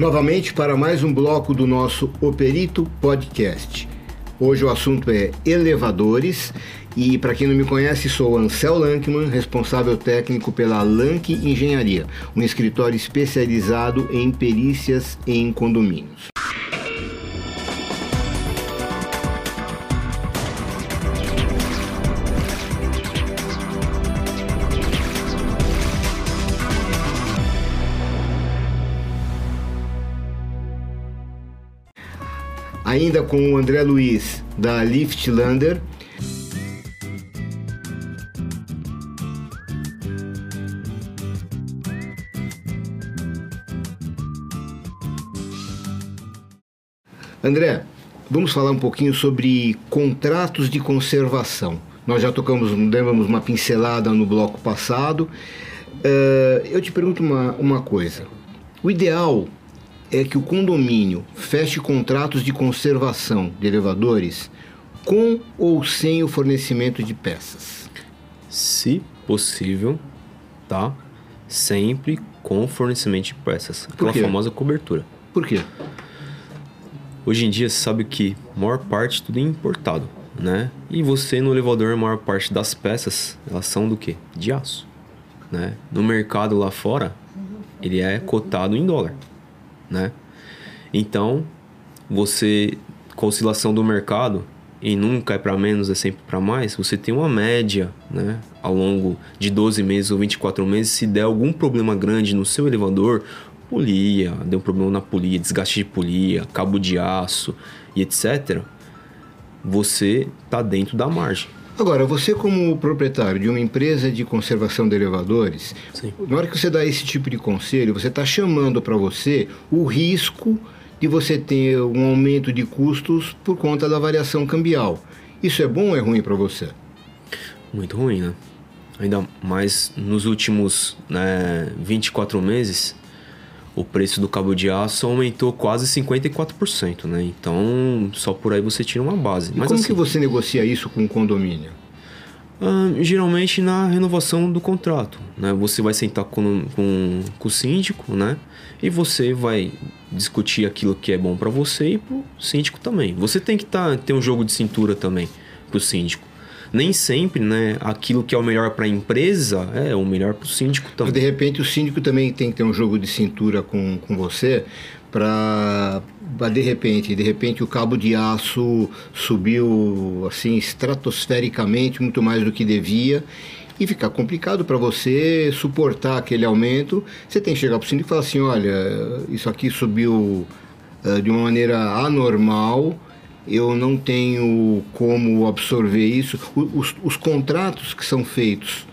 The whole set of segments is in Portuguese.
Novamente para mais um bloco do nosso Operito Podcast. Hoje o assunto é elevadores e para quem não me conhece, sou Ansel Lankman, responsável técnico pela Lank Engenharia, um escritório especializado em perícias em condomínios. Ainda com o André Luiz da Liftlander. André, vamos falar um pouquinho sobre contratos de conservação. Nós já tocamos, demos uma pincelada no bloco passado. Uh, eu te pergunto uma, uma coisa. O ideal é que o condomínio feche contratos de conservação de elevadores com ou sem o fornecimento de peças. Se possível, tá? Sempre com fornecimento de peças. Aquela famosa cobertura. Por quê? Hoje em dia você sabe que a maior parte tudo é importado, né? E você no elevador, a maior parte das peças, elas são do quê? De aço, né? No mercado lá fora, ele é cotado em dólar né? Então, você com oscilação do mercado e nunca é para menos, é sempre para mais, você tem uma média, né, ao longo de 12 meses ou 24 meses, se der algum problema grande no seu elevador, polia, deu um problema na polia, desgaste de polia, cabo de aço e etc, você tá dentro da margem. Agora, você como proprietário de uma empresa de conservação de elevadores, Sim. na hora que você dá esse tipo de conselho, você está chamando para você o risco de você ter um aumento de custos por conta da variação cambial. Isso é bom ou é ruim para você? Muito ruim, né? Ainda mais nos últimos né, 24 meses, o preço do cabo de aço aumentou quase 54%, né? Então, só por aí você tira uma base. E Mas como assim, que você negocia isso com o condomínio? Ah, geralmente na renovação do contrato, né? Você vai sentar com, com, com o síndico, né? E você vai discutir aquilo que é bom para você e pro síndico também. Você tem que tá, ter um jogo de cintura também pro síndico nem sempre, né, aquilo que é o melhor para a empresa é o melhor para o síndico também. Mas de repente o síndico também tem que ter um jogo de cintura com, com você para de repente, de repente o cabo de aço subiu assim estratosfericamente muito mais do que devia e ficar complicado para você suportar aquele aumento. Você tem que chegar para o síndico e falar assim, olha, isso aqui subiu uh, de uma maneira anormal eu não tenho como absorver isso. Os, os, contratos que são feitos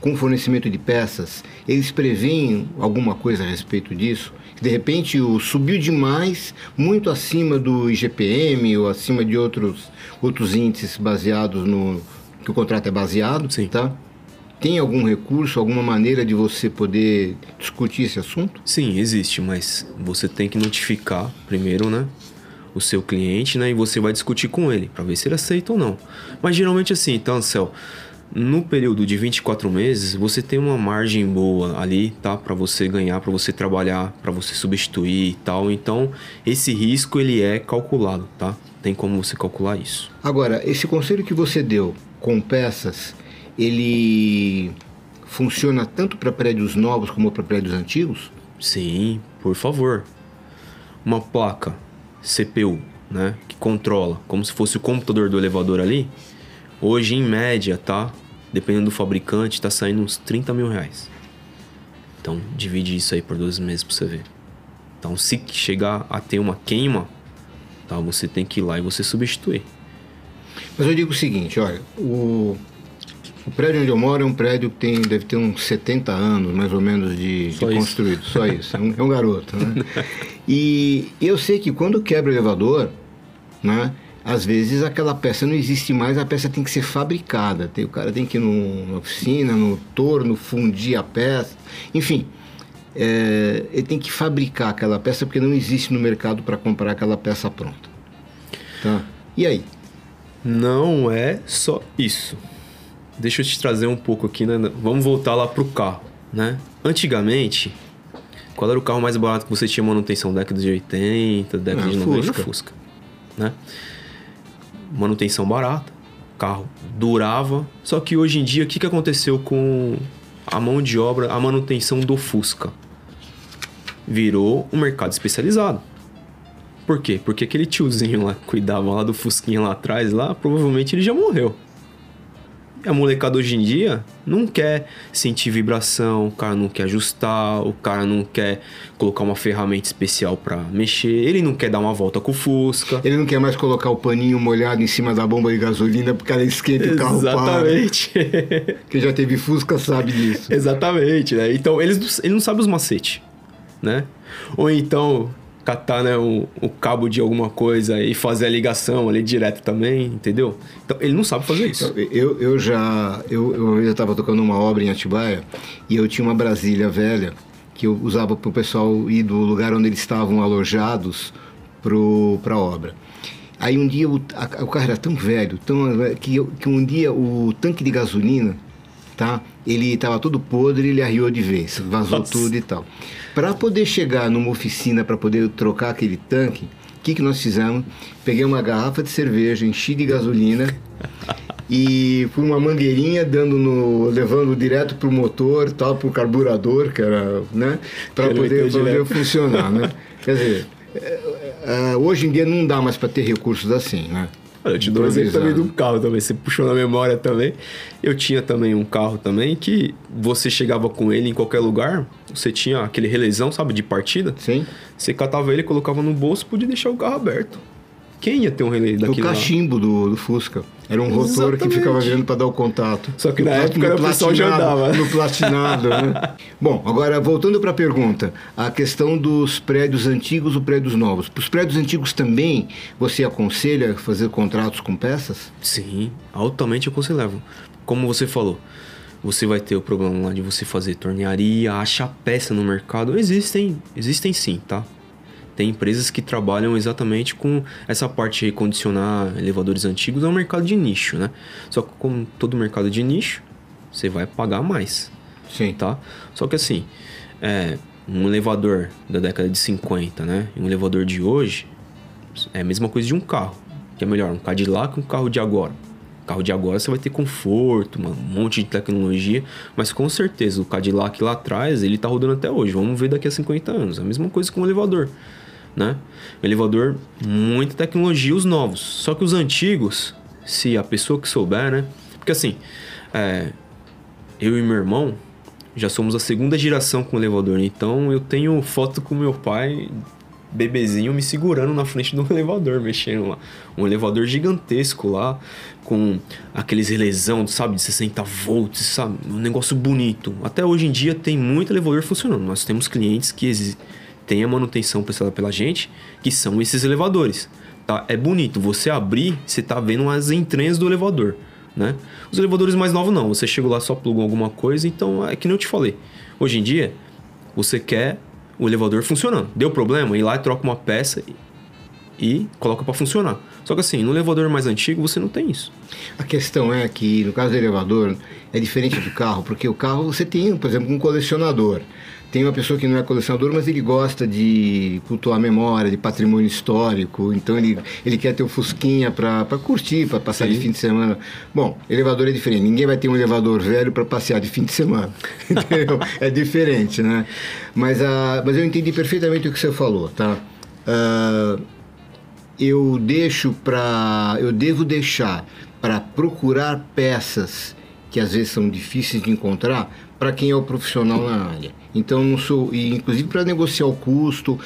com fornecimento de peças, eles preveem alguma coisa a respeito disso? De repente o subiu demais, muito acima do IGPM ou acima de outros, outros índices baseados no que o contrato é baseado, Sim. tá? Tem algum recurso, alguma maneira de você poder discutir esse assunto? Sim, existe, mas você tem que notificar primeiro, né? O seu cliente, né? E você vai discutir com ele para ver se ele aceita ou não. Mas geralmente assim, então, Céu, no período de 24 meses, você tem uma margem boa ali, tá? Para você ganhar, para você trabalhar, para você substituir e tal. Então, esse risco ele é calculado, tá? Tem como você calcular isso. Agora, esse conselho que você deu com peças, ele funciona tanto para prédios novos como para prédios antigos? Sim, por favor. Uma placa CPU, né, que controla, como se fosse o computador do elevador ali, hoje em média, tá? Dependendo do fabricante, tá saindo uns 30 mil reais. Então, divide isso aí por 12 meses pra você ver. Então, se chegar a ter uma queima, tá? Você tem que ir lá e você substituir. Mas eu digo o seguinte, olha, o, o prédio onde eu moro é um prédio que tem, deve ter uns 70 anos, mais ou menos, de, de construído. Só isso. É um, é um garoto, né? E eu sei que quando quebra o elevador, né? Às vezes aquela peça não existe mais, a peça tem que ser fabricada. Tem, o cara tem que ir na oficina, no torno, fundir a peça. Enfim, é, ele tem que fabricar aquela peça porque não existe no mercado para comprar aquela peça pronta. Tá? E aí? Não é só isso. Deixa eu te trazer um pouco aqui, né? Vamos voltar lá pro carro, né? Antigamente, Qual era o carro mais barato que você tinha manutenção? Década de 80, década Ah, de 90? Fusca. Fusca. Né? Manutenção barata, carro durava. Só que hoje em dia, o que, que aconteceu com a mão de obra, a manutenção do Fusca? Virou um mercado especializado. Por quê? Porque aquele tiozinho lá que cuidava lá do Fusquinha lá atrás, lá, provavelmente ele já morreu. E a molecada hoje em dia não quer sentir vibração, o cara não quer ajustar, o cara não quer colocar uma ferramenta especial pra mexer, ele não quer dar uma volta com o Fusca. Ele não quer mais colocar o paninho molhado em cima da bomba de gasolina porque ela esquenta o carro para. Exatamente. Quem já teve Fusca sabe disso. Exatamente, né? Então eles, ele não sabe os macetes, né? Ou então catar né, o, o cabo de alguma coisa e fazer a ligação ali direto também, entendeu? Então ele não sabe fazer isso. Eu, eu já. Eu, eu, eu estava tocando uma obra em Atibaia e eu tinha uma Brasília velha que eu usava para o pessoal ir do lugar onde eles estavam alojados para a obra. Aí um dia o, a- o carro era tão velho, tão que, eu- que um dia o tanque de gasolina, tá? Ele estava todo podre, ele arriou de vez, vazou Nossa. tudo e tal. Para poder chegar numa oficina para poder trocar aquele tanque, o que, que nós fizemos? Peguei uma garrafa de cerveja, enchi de gasolina e fui uma mangueirinha dando no, levando direto pro motor, tal, pro carburador, que era, né, para poder, poder funcionar, né? Quer dizer, é, é, hoje em dia não dá mais para ter recursos assim, né? Olha, eu te dou um exemplo também de um carro também. Você puxou na memória também. Eu tinha também um carro também que você chegava com ele em qualquer lugar. Você tinha aquele relezão, sabe, de partida. Sim. Você catava ele, colocava no bolso, podia deixar o carro aberto. Quem ia ter um relé O daquele lá? cachimbo do, do Fusca. Era um rotor que Exatamente. ficava virando para dar o contato. Só que No na época no era o pessoal já platinado- andava. No platinado, né? Bom, agora voltando para a pergunta, a questão dos prédios antigos ou prédios novos. Para os prédios antigos também, você aconselha fazer contratos com peças? Sim, altamente aconselhável. Como você falou, você vai ter o problema lá de você fazer tornearia, achar peça no mercado. Existem, existem sim, tá? Tem empresas que trabalham exatamente com essa parte de recondicionar elevadores antigos, é um mercado de nicho, né? Só que como todo mercado de nicho, você vai pagar mais, Sim. tá? Só que assim, é, um elevador da década de 50, né? E um elevador de hoje é a mesma coisa de um carro. Que é melhor, um Cadillac que um carro de agora. Carro de agora você vai ter conforto, um monte de tecnologia, mas com certeza o Cadillac lá atrás, ele tá rodando até hoje. Vamos ver daqui a 50 anos. A mesma coisa com o elevador, né? O elevador, muita tecnologia, os novos. Só que os antigos, se a pessoa que souber, né? Porque assim, é, eu e meu irmão já somos a segunda geração com elevador, então eu tenho foto com meu pai bebezinho me segurando na frente do elevador, mexendo lá. Um elevador gigantesco lá, com aqueles relesão, sabe, de 60 volts, sabe? Um negócio bonito. Até hoje em dia tem muito elevador funcionando. Nós temos clientes que exi- têm a manutenção prestada pela gente, que são esses elevadores. Tá? É bonito. Você abrir, você tá vendo as entranhas do elevador. Né? Os elevadores mais novos não. Você chegou lá só plugou alguma coisa, então é que nem eu te falei. Hoje em dia, você quer o elevador funcionando. Deu problema, ir lá e troca uma peça e coloca para funcionar. Só que assim, no elevador mais antigo você não tem isso. A questão é que, no caso do elevador, é diferente do carro, porque o carro você tem, por exemplo, um colecionador. Tem uma pessoa que não é colecionador, mas ele gosta de cultuar a memória, de patrimônio histórico, então ele, ele quer ter o Fusquinha para curtir, para passar de Sim. fim de semana. Bom, elevador é diferente, ninguém vai ter um elevador velho para passear de fim de semana, entendeu? É diferente, né? Mas, a, mas eu entendi perfeitamente o que você falou, tá? Ah, eu deixo para eu devo deixar para procurar peças que às vezes são difíceis de encontrar para quem é o profissional na área. Então não sou e inclusive para negociar o custo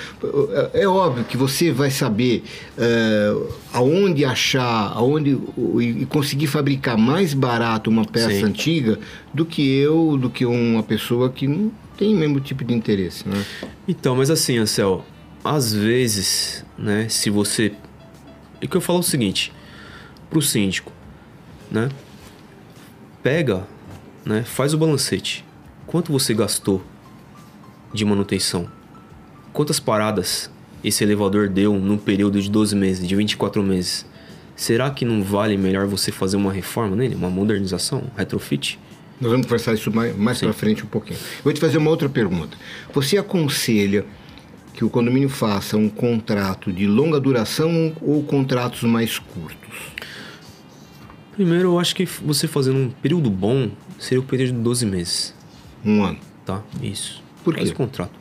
é, é óbvio que você vai saber é, aonde achar, aonde e conseguir fabricar mais barato uma peça Sim. antiga do que eu, do que uma pessoa que não tem o mesmo tipo de interesse, né? Então, mas assim, Ansel, às vezes, né, se você. É que eu falo o seguinte, pro síndico, né? Pega, né, faz o balancete. Quanto você gastou de manutenção? Quantas paradas esse elevador deu num período de 12 meses, de 24 meses? Será que não vale melhor você fazer uma reforma nele, uma modernização, um retrofit? Nós vamos conversar isso mais, mais para frente um pouquinho. Vou te fazer uma outra pergunta. Você aconselha que o condomínio faça um contrato de longa duração ou contratos mais curtos? Primeiro, eu acho que você fazendo um período bom seria o período de 12 meses. Um ano. Tá? Isso. Por quê? Faz o contrato.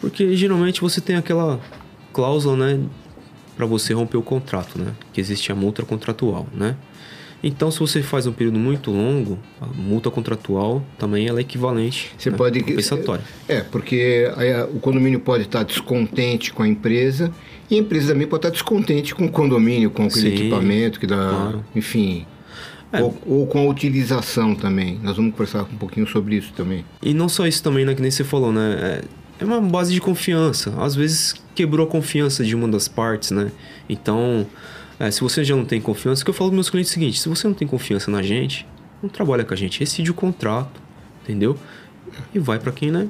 Porque geralmente você tem aquela cláusula, né, para você romper o contrato, né? Que existe a multa contratual, né? Então, se você faz um período muito longo, a multa contratual também ela é equivalente. Você né? pode compensatória. É, porque a- o condomínio pode estar descontente com a empresa e a empresa também pode estar descontente com o condomínio, com aquele Sim, equipamento que dá, claro. enfim, É. ou, ou com a utilização também. Nós vamos conversar um pouquinho sobre isso também. E não só isso também, né? Que nem você falou, né? É, é uma base de confiança. Às vezes quebrou a confiança de uma das partes, né? Então, é, se você já não tem confiança, o que eu falo para meus clientes é o seguinte: se você não tem confiança na gente, não trabalha com a gente, rescinde o contrato, entendeu? E vai para quem, né?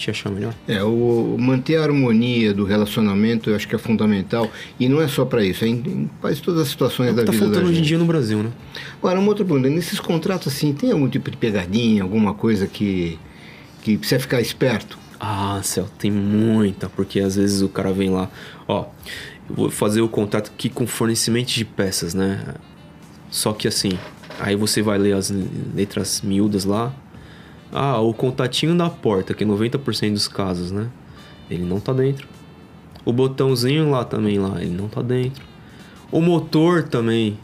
Te achar melhor. É, o manter a harmonia do relacionamento eu acho que é fundamental e não é só para isso, é em, em quase todas as situações da tá vida da faltando hoje em dia no Brasil, né? Agora, uma outra pergunta, nesses contratos assim, tem algum tipo de pegadinha, alguma coisa que, que precisa ficar esperto? Ah, céu, tem muita, porque às vezes o cara vem lá, ó, eu vou fazer o contrato aqui com fornecimento de peças, né? Só que assim, aí você vai ler as letras miúdas lá. Ah, o contatinho da porta, que é 90% dos casos, né? Ele não tá dentro. O botãozinho lá também lá, ele não tá dentro. O motor também,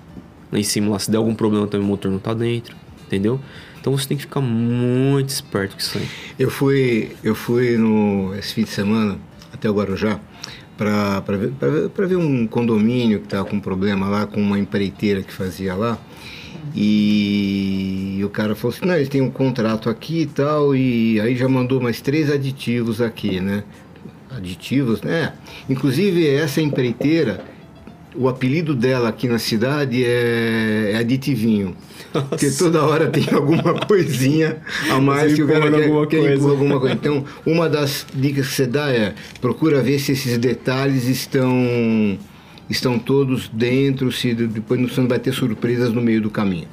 lá em cima lá, se der algum problema também o motor não tá dentro, entendeu? Então você tem que ficar muito esperto com isso aí. Eu fui, eu fui no, esse fim de semana até o Guarujá para ver, pra ver, um condomínio que estava com problema lá, com uma empreiteira que fazia lá. E o cara falou assim, não, eles têm um contrato aqui e tal, e aí já mandou mais três aditivos aqui, né? Aditivos, né? Inclusive essa empreiteira, o apelido dela aqui na cidade é, é aditivinho. Porque toda hora tem alguma coisinha a mais que o cara quer, alguma quer coisa. alguma coisa. Então, uma das dicas que você dá é procura ver se esses detalhes estão estão todos dentro, se depois você não vai ter surpresas no meio do caminho.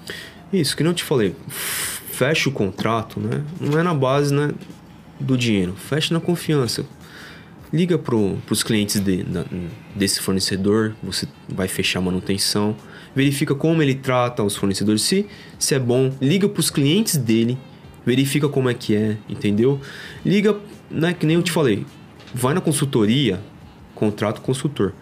Isso, que não te falei. Fecha o contrato, né? Não é na base né, do dinheiro. Fecha na confiança. Liga para os clientes de- desse fornecedor, você vai fechar a manutenção. Verifica como ele trata os fornecedores. Se, se é bom, liga para os clientes dele. Verifica como é que é, entendeu? Liga, né, que nem eu te falei. Vai na consultoria, contrato consultor.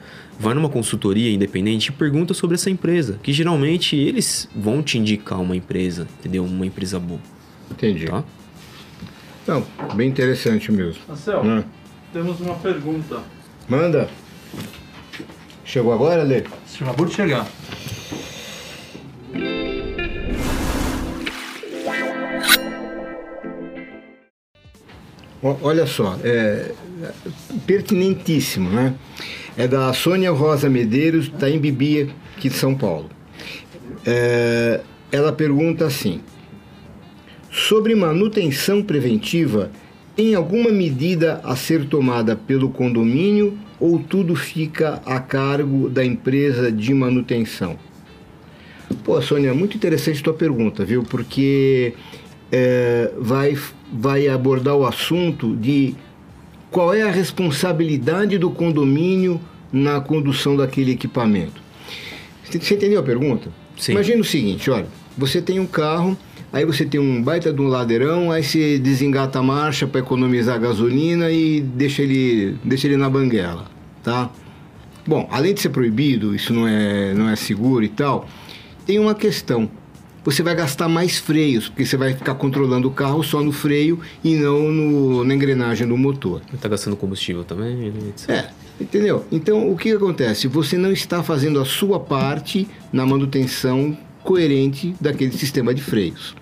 Vai numa consultoria independente e pergunta sobre essa empresa. Que geralmente eles vão te indicar uma empresa, entendeu? Uma empresa boa, Entendi. tá? Não, bem interessante mesmo. Marcel, Né? temos uma pergunta. Manda. Chegou agora, Lê? Acabou de chegar. Olha só, é pertinentíssimo, né? É da Sônia Rosa Medeiros, da Embibia, aqui de São Paulo. É, ela pergunta assim: sobre manutenção preventiva, tem alguma medida a ser tomada pelo condomínio ou tudo fica a cargo da empresa de manutenção? Pô, Sônia, muito interessante tua pergunta, viu? Porque é, vai, vai abordar o assunto de qual é a responsabilidade do condomínio na condução daquele equipamento. Você entendeu a pergunta? Sim. Imagina o seguinte, olha, você tem um carro, aí você tem um baita de um ladeirão, aí você desengata a marcha para economizar gasolina e deixa ele, deixa ele na banguela, tá? Bom, além de ser proibido, isso não é, não é seguro e tal, tem uma questão. Você vai gastar mais freios, porque você vai ficar controlando o carro só no freio e não no, na engrenagem do motor. Tá gastando combustível também, etc. É, entendeu? Então, o que acontece? Você não está fazendo a sua parte na manutenção coerente daquele sistema de freios.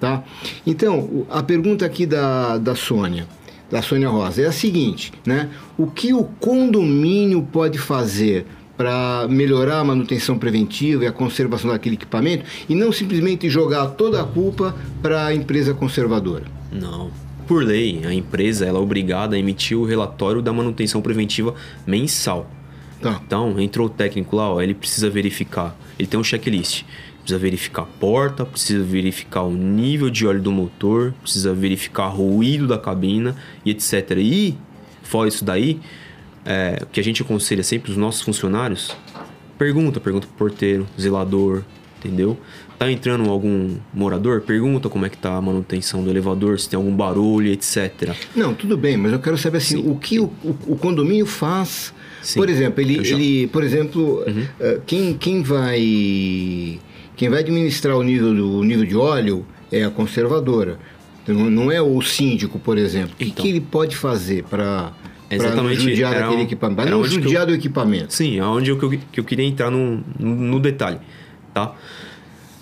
Tá? Então, a pergunta aqui da, da Sônia, da Sônia Rosa, é a seguinte, né? O que o condomínio pode fazer para melhorar a manutenção preventiva e a conservação daquele equipamento e não simplesmente jogar toda a culpa para a empresa conservadora? Não. Por lei, a empresa ela é obrigada a emitir o relatório da manutenção preventiva mensal. Tá. Então, entrou o técnico lá, ó, ele precisa verificar. Ele tem um checklist. Precisa verificar a porta, precisa verificar o nível de óleo do motor, precisa verificar o ruído da cabina e etc. E, fora isso daí, é, o que a gente aconselha sempre os nossos funcionários, pergunta, pergunta pro porteiro, zelador, entendeu? Tá entrando algum morador? Pergunta como é que tá a manutenção do elevador, se tem algum barulho, etc. Não, tudo bem, mas eu quero saber assim, Sim. o que o, o- o condomínio faz. Sim, por exemplo, ele, já- Uhum. ele por exemplo, eh, quem, quem vai quem vai administrar o nível do o nível de óleo é a conservadora. Não, não é o síndico, por exemplo. O que, Então. que ele pode fazer para Exatamente, judiar era daquele um- equipamento? Não onde eu- judiar do equipamento. Sim, aonde eu, que, eu, que eu queria entrar no, no, detalhe, tá?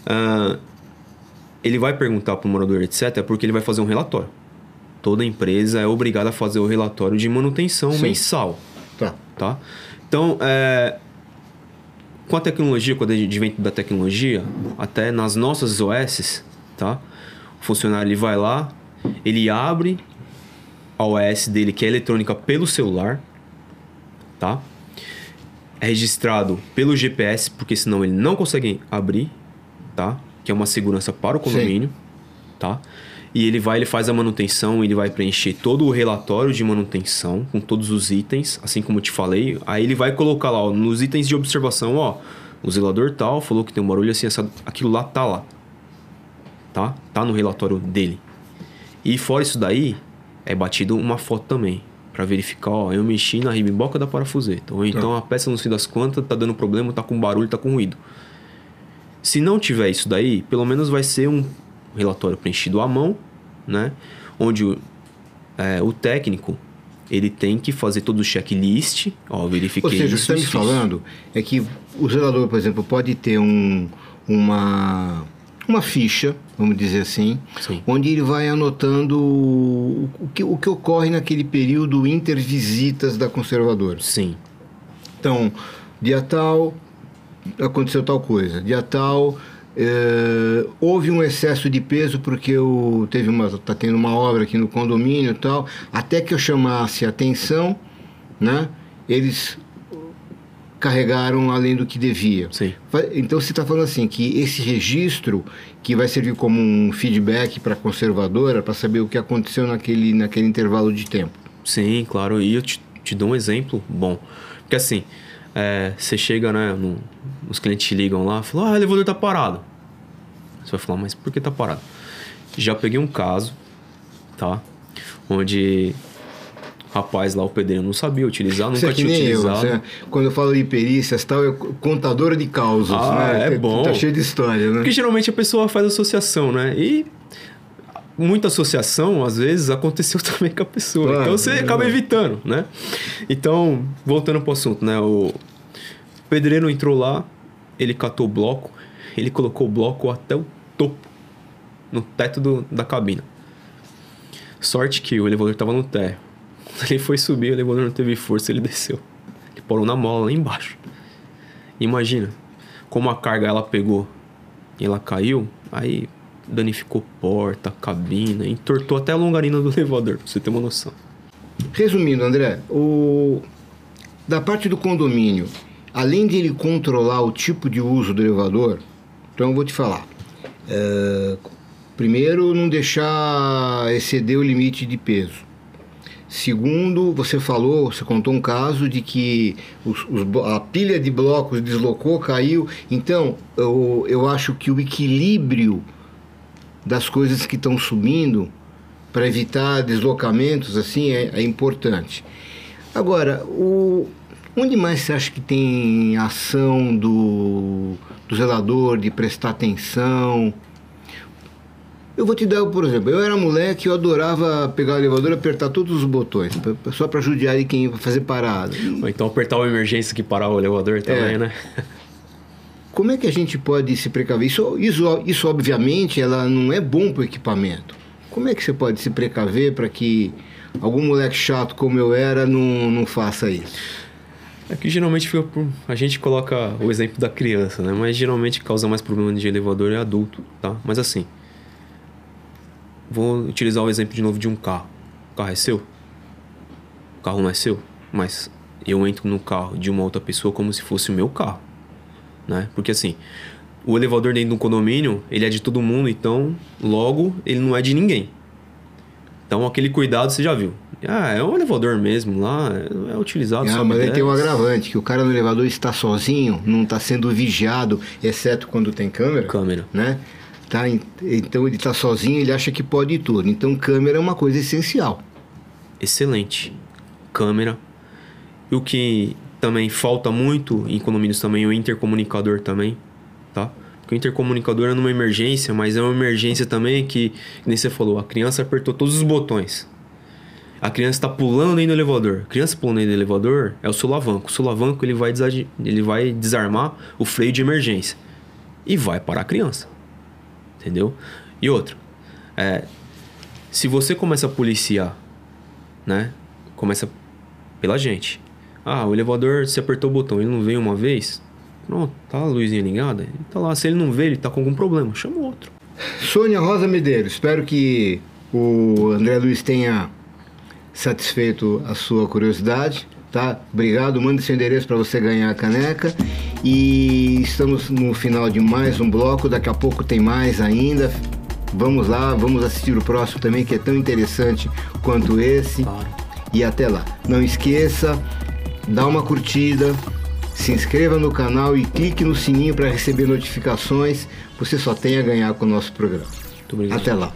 Ah, ele vai perguntar para o morador, etc., porque ele vai fazer um relatório. Toda empresa é obrigada a fazer o relatório de manutenção Sim. mensal, Tá. tá? Então, é, com a tecnologia, com o advento da tecnologia, até nas nossas OS, tá? O funcionário ele vai lá, ele abre a OS dele, que é eletrônica, pelo celular, tá? É registrado pelo GPS, porque senão ele não consegue abrir, tá? Que é uma segurança para o condomínio, tá? E ele vai, ele faz a manutenção, ele vai preencher todo o relatório de manutenção com todos os itens, assim como eu te falei. Aí ele vai colocar lá, ó, nos itens de observação, ó, o zelador tal falou que tem um barulho assim, essa, aquilo lá tá lá, tá? Tá no relatório dele. E fora isso daí, é batido uma foto também. Pra verificar, ó, eu mexi na ribimboca da parafuseta. Ou então a peça não sei das quantas tá dando problema, tá com barulho, tá com ruído. Se não tiver isso daí, pelo menos vai ser um relatório preenchido à mão, né? Onde o, é, o técnico ele tem que fazer todo o checklist, ó, verifiquei Ou seja, o que isso, você está me isso, isso. falando é que o zelador, por exemplo, pode ter um, uma, uma ficha, vamos dizer assim, Sim. onde ele vai anotando o que, o que ocorre naquele período intervisitas da conservadora. Sim, Então, dia tal, aconteceu tal coisa. Dia tal, eh, houve um excesso de peso porque o, teve uma, tá tendo uma obra aqui no condomínio e tal. Até que eu chamasse a atenção, né? Eles carregaram além do que devia. sim. Então você está falando assim que esse registro que vai servir como um feedback para a conservadora para saber o que aconteceu naquele, naquele intervalo de tempo. Sim, claro. E eu te, te dou um exemplo bom. Porque assim, é, você chega, né? no- os clientes te ligam lá e falam, ah, o elevador tá parado. Você vai falar, mas por que tá parado? Já peguei um caso, tá? Onde rapaz lá, o pedreiro, não sabia utilizar, nunca é tinha nem eu, utilizado. você- quando eu falo de perícias tal, é contadora de causas, Ah, né? é Tá- bom. Tá cheio de história, né? Porque geralmente a pessoa faz associação, né? E muita associação, às vezes, aconteceu também com a pessoa. Claro, então você é acaba evitando, né? Então, voltando pro assunto, né? O pedreiro entrou lá, ele catou o bloco, ele colocou o bloco até o topo, no teto do, da cabina. Sorte que o elevador estava no térreo. Ele foi subir, o elevador não teve força, ele desceu. Ele parou na mola lá embaixo. Imagina, como a carga ela pegou e ela caiu, aí danificou porta, cabina, entortou até a longarina do elevador, pra você ter uma noção. Resumindo, André, o... da parte do condomínio, além de ele controlar o tipo de uso do elevador, então eu vou te falar. É, Primeiro, não deixar exceder o limite de peso. Segundo, você falou, você contou um caso de que os- os a pilha de blocos deslocou, caiu. Então, eu, eu acho que o equilíbrio das coisas que estão subindo para evitar deslocamentos assim é, é importante. Agora, o, onde mais você acha que tem ação do, do zelador de prestar atenção? Eu vou te dar, por exemplo, eu era moleque, eu adorava pegar o elevador e apertar todos os botões, só para judiar de quem ia fazer parada. Ou então apertar uma emergência que parar o elevador também, É. né? Como é que a gente pode se precaver? Isso, isso, isso obviamente, ela não é bom para o equipamento. Como é que você pode se precaver para que algum moleque chato como eu era não, não faça isso? É que geralmente fica por... a gente coloca o exemplo da criança, né? Mas geralmente causa mais problema de elevador é adulto, tá? Mas assim, vou utilizar o exemplo de novo de um carro. O carro é seu? O carro não é seu, mas eu entro no carro de uma outra pessoa como se fosse o meu carro, né? Porque assim, o elevador dentro do condomínio, ele é de todo mundo, então logo ele não é de ninguém. Então aquele cuidado você já viu. Ah, é um elevador mesmo lá, é, utilizado ah, mas aí tem um agravante, que o cara no elevador está sozinho, não está sendo vigiado, exceto quando tem câmera. câmera. Né? Tá, en- então ele está sozinho, ele acha que pode tudo. Então câmera é uma coisa essencial. excelente. Câmera. E o que também falta muito em condomínios também, o intercomunicador também, tá? Porque o intercomunicador é numa emergência, mas é uma emergência também que, nem você falou, a criança apertou todos os botões. A criança está pulando dentro do elevador. A criança pulando dentro do elevador é o solavanco. O solavanco ele vai, ele vai desarmar o freio de emergência. E vai parar a criança. Entendeu? E outra, é, se você começa a policiar né? Começa pela gente. Ah, o elevador, você apertou o botão, ele não veio uma vez. Pronto, tá a luzinha ligada. Ele tá lá, se ele não vê, ele tá com algum problema, chama outro. Sônia Rosa Medeiros, espero que o André Luiz tenha satisfeito a sua curiosidade, tá? Obrigado, manda seu endereço para você ganhar a caneca. E estamos no final de mais um bloco, daqui a pouco tem mais ainda. Vamos lá, vamos assistir o próximo também, que é tão interessante quanto esse. E até lá. Não esqueça, dá uma curtida, se inscreva no canal e clique no sininho para receber notificações. Você só tem a ganhar com o nosso programa. Muito obrigado. Até lá.